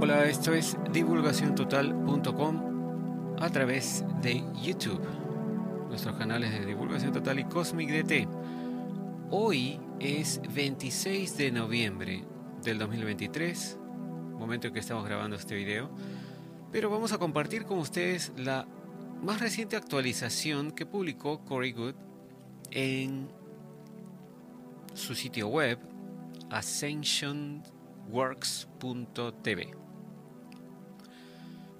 Hola, esto es divulgaciontotal.com a través de YouTube, nuestros canales de Divulgación Total y Cosmic DT. Hoy es 26 de noviembre del 2023, momento en que estamos grabando este video, pero vamos a compartir con ustedes la más reciente actualización que publicó Corey Good en su sitio web ascensionworks.tv.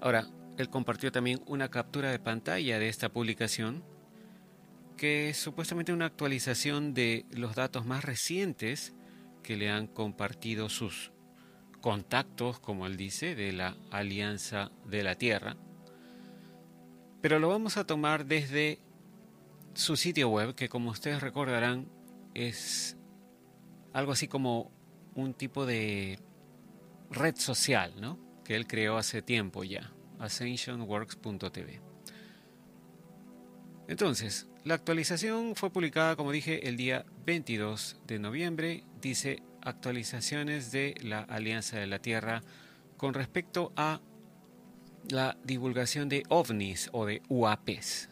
Ahora, él compartió también una captura de pantalla de esta publicación, que es supuestamente una actualización de los datos más recientes que le han compartido sus contactos, como él dice, de la Alianza de la Tierra. Pero lo vamos a tomar desde su sitio web, que como ustedes recordarán es algo así como un tipo de red social, ¿no? Que él creó hace tiempo ya, ascensionworks.tv. Entonces, la actualización fue publicada, como dije, el día 22 de noviembre. Dice actualizaciones de la Alianza de la Tierra con respecto a la divulgación de ovnis o de UAPs.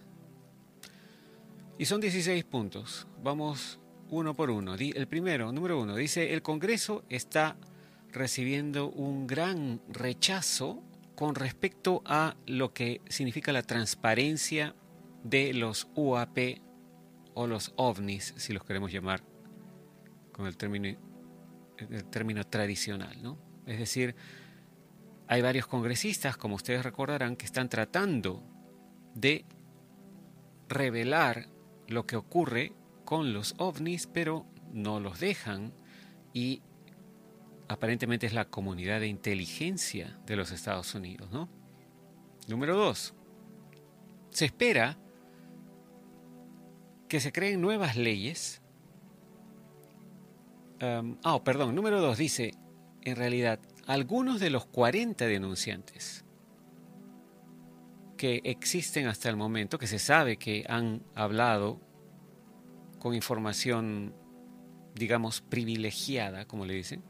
Y son 16 puntos. Vamos uno por uno. El primero, número uno, dice, el Congreso está recibiendo un gran rechazo con respecto a lo que significa la transparencia de los UAP o los ovnis, si los queremos llamar con el término, el término tradicional. ¿no? Es decir, hay varios congresistas, como ustedes recordarán, que están tratando de revelar lo que ocurre con los ovnis, pero no los dejan y aparentemente es la comunidad de inteligencia de los Estados Unidos, ¿no? Número dos, se espera que se creen nuevas leyes. ah, perdón, número dos dice, en realidad, algunos de los 40 denunciantes que existen hasta el momento, que se sabe que han hablado con información, digamos, privilegiada, como le dicen,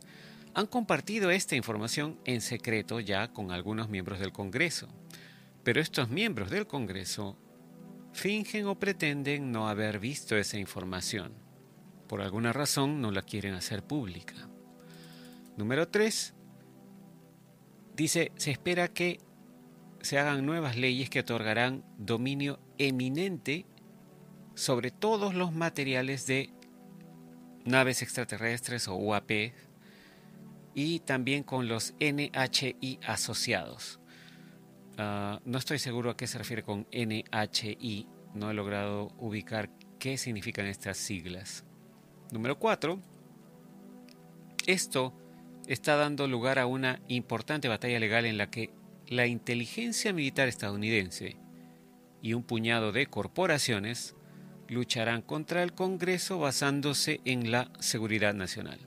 han compartido esta información en secreto ya con algunos miembros del Congreso. Pero estos miembros del Congreso fingen o pretenden no haber visto esa información. Por alguna razón no la quieren hacer pública. Número 3. Dice, se espera que se hagan nuevas leyes que otorgarán dominio eminente sobre todos los materiales de naves extraterrestres o UAP y también con los NHI asociados. Ah, no estoy seguro a qué se refiere con NHI, no he logrado ubicar qué significan estas siglas. Número 4. Esto está dando lugar a una importante batalla legal en la que la inteligencia militar estadounidense y un puñado de corporaciones lucharán contra el Congreso basándose en la seguridad nacional.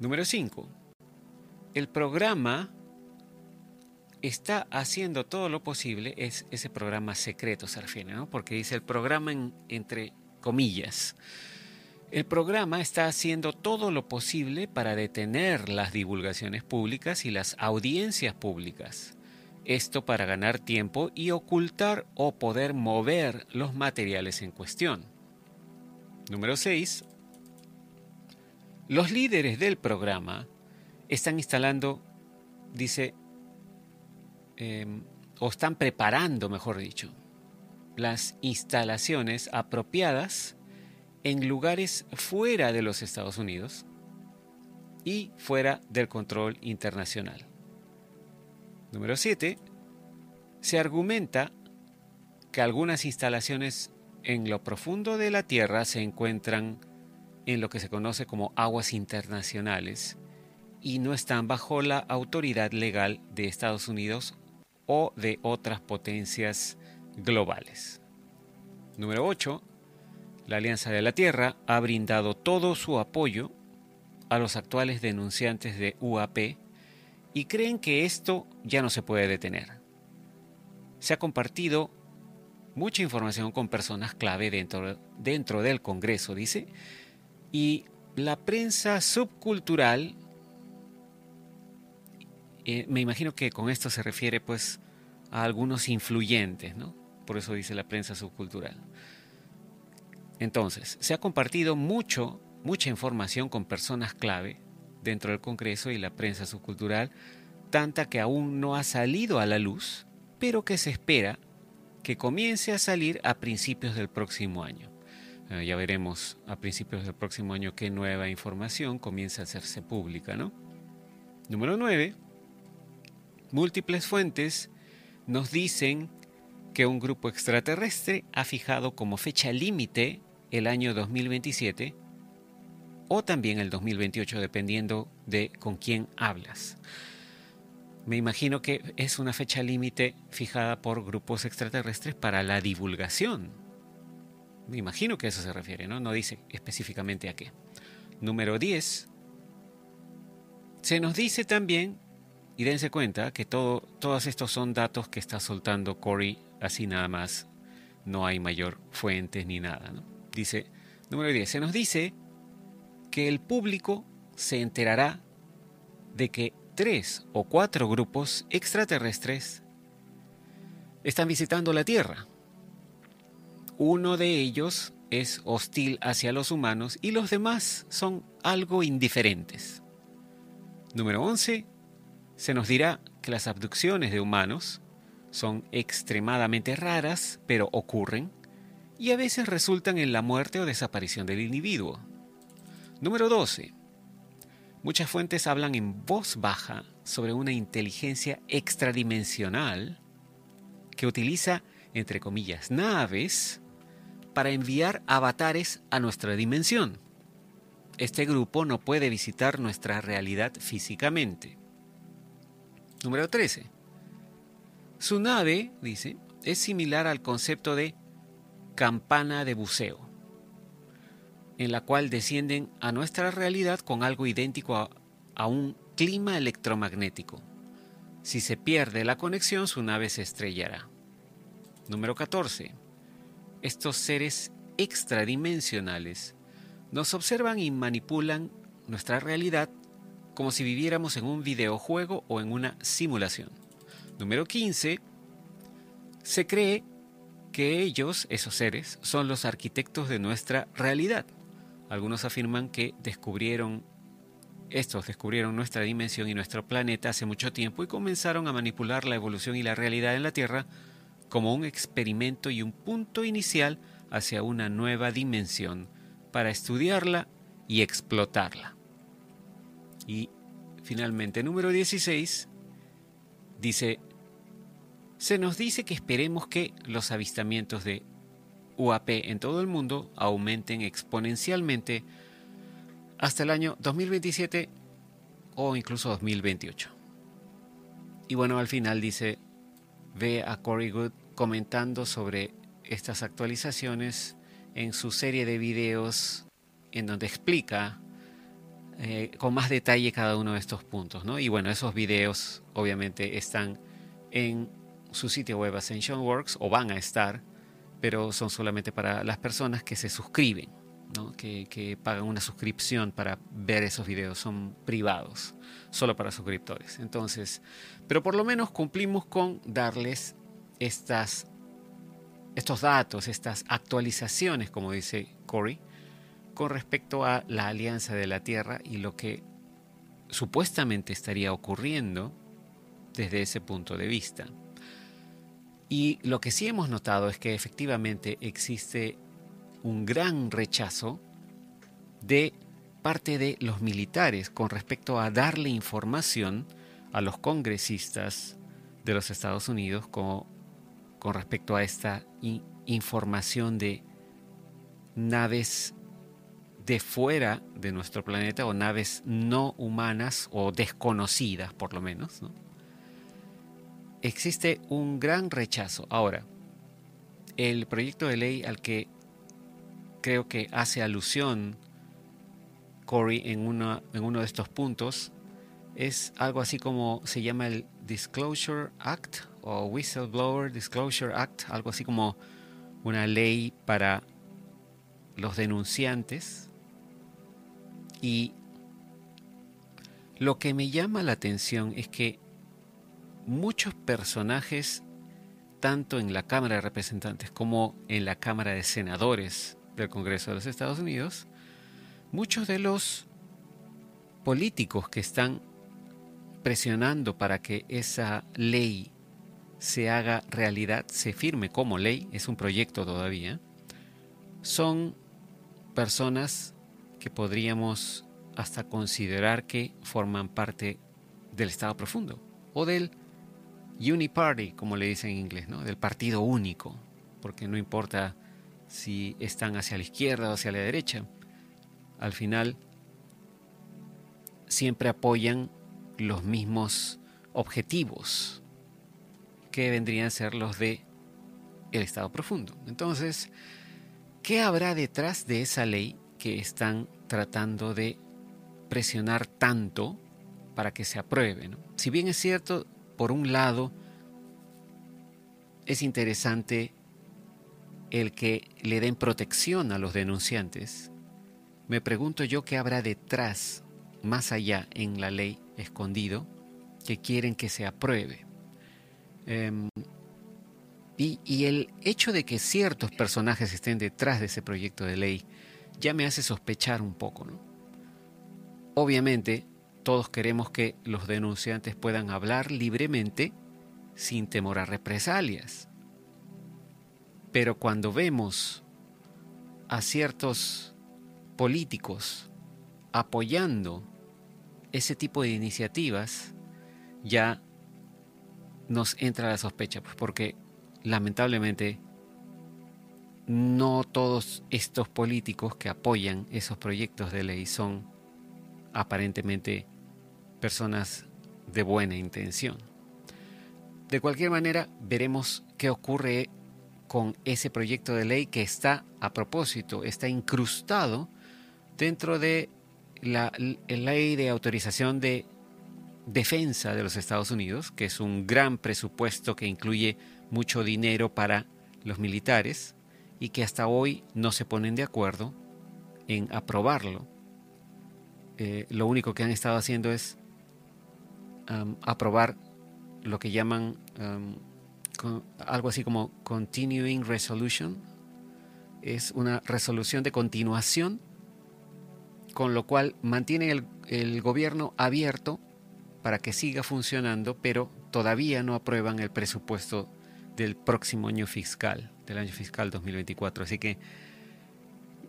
Número 5. El programa está haciendo todo lo posible, es ese programa secreto se ¿no? porque dice el programa entre comillas. El programa está haciendo todo lo posible para detener las divulgaciones públicas y las audiencias públicas. Esto para ganar tiempo y ocultar o poder mover los materiales en cuestión. Número 6. Los líderes del programa están instalando, dice, em, o están preparando, mejor dicho, las instalaciones apropiadas en lugares fuera de los Estados Unidos y fuera del control internacional. Número 7. Se argumenta que algunas instalaciones en lo profundo de la Tierra se encuentran en lo que se conoce como aguas internacionales y no están bajo la autoridad legal de Estados Unidos o de otras potencias globales. Número 8. La Alianza de la Tierra ha brindado todo su apoyo a los actuales denunciantes de UAP y creen que esto ya no se puede detener. Se ha compartido mucha información con personas clave dentro, dentro del Congreso, dice, y la prensa subcultural, eh, me imagino que con esto se refiere pues a algunos influyentes, ¿no? Por eso dice la prensa subcultural. Entonces, se ha compartido mucho, mucha información con personas clave dentro del Congreso y la prensa subcultural, tanta que aún no ha salido a la luz, pero que se espera que comience a salir a principios del próximo año. Eh, ya veremos a principios del próximo año qué nueva información comienza a hacerse pública, ¿no? Número 9. Múltiples fuentes nos dicen que un grupo extraterrestre ha fijado como fecha límite el año 2027 o también el 2028 dependiendo de con quién hablas. Me imagino que es una fecha límite fijada por grupos extraterrestres para la divulgación. Me imagino que a eso se refiere, ¿no? No dice específicamente a qué. Número 10. Se nos dice también, y dense cuenta, que todo, todos estos son datos que está soltando Corey así nada más. No hay mayor fuentes ni nada, ¿no? Dice, número 10. Se nos dice que el público se enterará de que tres o cuatro grupos extraterrestres están visitando la Tierra. Uno de ellos es hostil hacia los humanos y los demás son algo indiferentes. Número 11. Se nos dirá que las abducciones de humanos son extremadamente raras, pero ocurren, y a veces resultan en la muerte o desaparición del individuo. Número 12. Muchas fuentes hablan en voz baja sobre una inteligencia extradimensional que utiliza, entre comillas, naves para enviar avatares a nuestra dimensión. Este grupo no puede visitar nuestra realidad físicamente. Número 13. Su nave, dice, es similar al concepto de campana de buceo en la cual descienden a nuestra realidad con algo idéntico a, un clima electromagnético. Si se pierde la conexión, su nave se estrellará. Número 14. Estos seres extradimensionales nos observan y manipulan nuestra realidad como si viviéramos en un videojuego o en una simulación. Número 15. Se cree que ellos, esos seres, son los arquitectos de nuestra realidad. Algunos afirman que descubrieron, estos descubrieron nuestra dimensión y nuestro planeta hace mucho tiempo y comenzaron a manipular la evolución y la realidad en la Tierra como un experimento y un punto inicial hacia una nueva dimensión para estudiarla y explotarla. Y finalmente, número 16, dice, se nos dice que esperemos que los avistamientos de UAP en todo el mundo aumenten exponencialmente hasta el año 2027 o incluso 2028. Y bueno, al final dice, ve a Corey Good comentando sobre estas actualizaciones en su serie de videos en donde explica eh, con más detalle cada uno de estos puntos. ¿no? Y bueno, esos videos obviamente están en su sitio web Ascension Works o van a estar pero son solamente para las personas que se suscriben, que, pagan una suscripción para ver esos videos, son privados, solo para suscriptores. Entonces, pero por lo menos cumplimos con darles estas, estos datos, estas actualizaciones, como dice Corey, con respecto a la alianza de la Tierra y lo que supuestamente estaría ocurriendo desde ese punto de vista. Y lo que sí hemos notado es que efectivamente existe un gran rechazo de parte de los militares con respecto a darle información a los congresistas de los Estados Unidos con, con respecto a esta información de naves de fuera de nuestro planeta o naves no humanas o desconocidas por lo menos. Existe un gran rechazo. Ahora, el proyecto de ley al que creo que hace alusión Corey en, en uno de estos puntos es algo así como se llama el Disclosure Act o Whistleblower Disclosure Act, algo así como una ley para los denunciantes. Y lo que me llama la atención es que muchos personajes, tanto en la Cámara de Representantes como en la Cámara de Senadores del Congreso de los Estados Unidos, muchos de los políticos que están presionando para que esa ley se haga realidad, se firme como ley, es un proyecto todavía, son personas que podríamos hasta considerar que forman parte del Estado profundo o del Uniparty, como le dicen en inglés, ¿no? del partido único, porque no importa si están hacia la izquierda o hacia la derecha, al final siempre apoyan los mismos objetivos que vendrían a ser los de el Estado profundo. Entonces, ¿qué habrá detrás de esa ley que están tratando de presionar tanto para que se apruebe? Si bien es cierto, por un lado, es interesante el que le den protección a los denunciantes, me pregunto yo qué habrá detrás, más allá en la ley, escondido que quieren que se apruebe. Em, y, el hecho de que ciertos personajes estén detrás de ese proyecto de ley ya me hace sospechar un poco. ¿no? Obviamente, todos queremos que los denunciantes puedan hablar libremente sin temor a represalias. Pero cuando vemos a ciertos políticos apoyando ese tipo de iniciativas ya nos entra la sospecha, pues porque lamentablemente no todos estos políticos que apoyan esos proyectos de ley son aparentemente personas de buena intención. De cualquier manera, veremos qué ocurre con ese proyecto de ley que está a propósito, está incrustado dentro de la, ley de autorización de defensa de los Estados Unidos, que es un gran presupuesto que incluye mucho dinero para los militares y que hasta hoy no se ponen de acuerdo en aprobarlo. Eh, lo único que han estado haciendo es aprobar lo que llaman algo así como Continuing Resolution. Es una resolución de continuación con lo cual mantiene el, gobierno abierto para que siga funcionando, pero todavía no aprueban el presupuesto del próximo año fiscal, del año fiscal 2024. Así que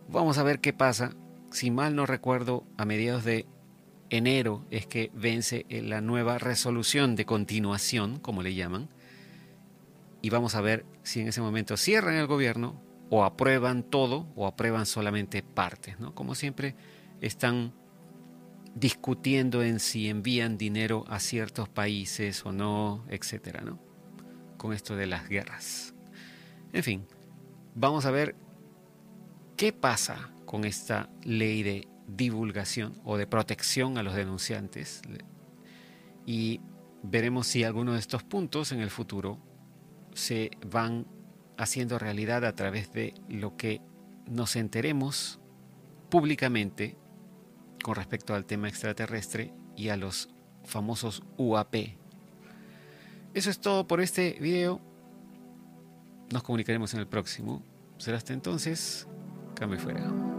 vamos a ver qué pasa. Si mal no recuerdo, a mediados de enero es que vence la nueva resolución de continuación, como le llaman, y vamos a ver si en ese momento cierran el gobierno o aprueban todo o aprueban solamente partes, ¿no? Como siempre, están discutiendo en si envían dinero a ciertos países o no, etcétera, ¿no? Con esto de las guerras. En fin, vamos a ver qué pasa con esta ley de divulgación o de protección a los denunciantes y veremos si alguno de estos puntos en el futuro se van haciendo realidad a través de lo que nos enteremos públicamente con respecto al tema extraterrestre y a los famosos UAP. Eso es todo por este video. Nos comunicaremos en el próximo. Será hasta entonces. Cambio fuera.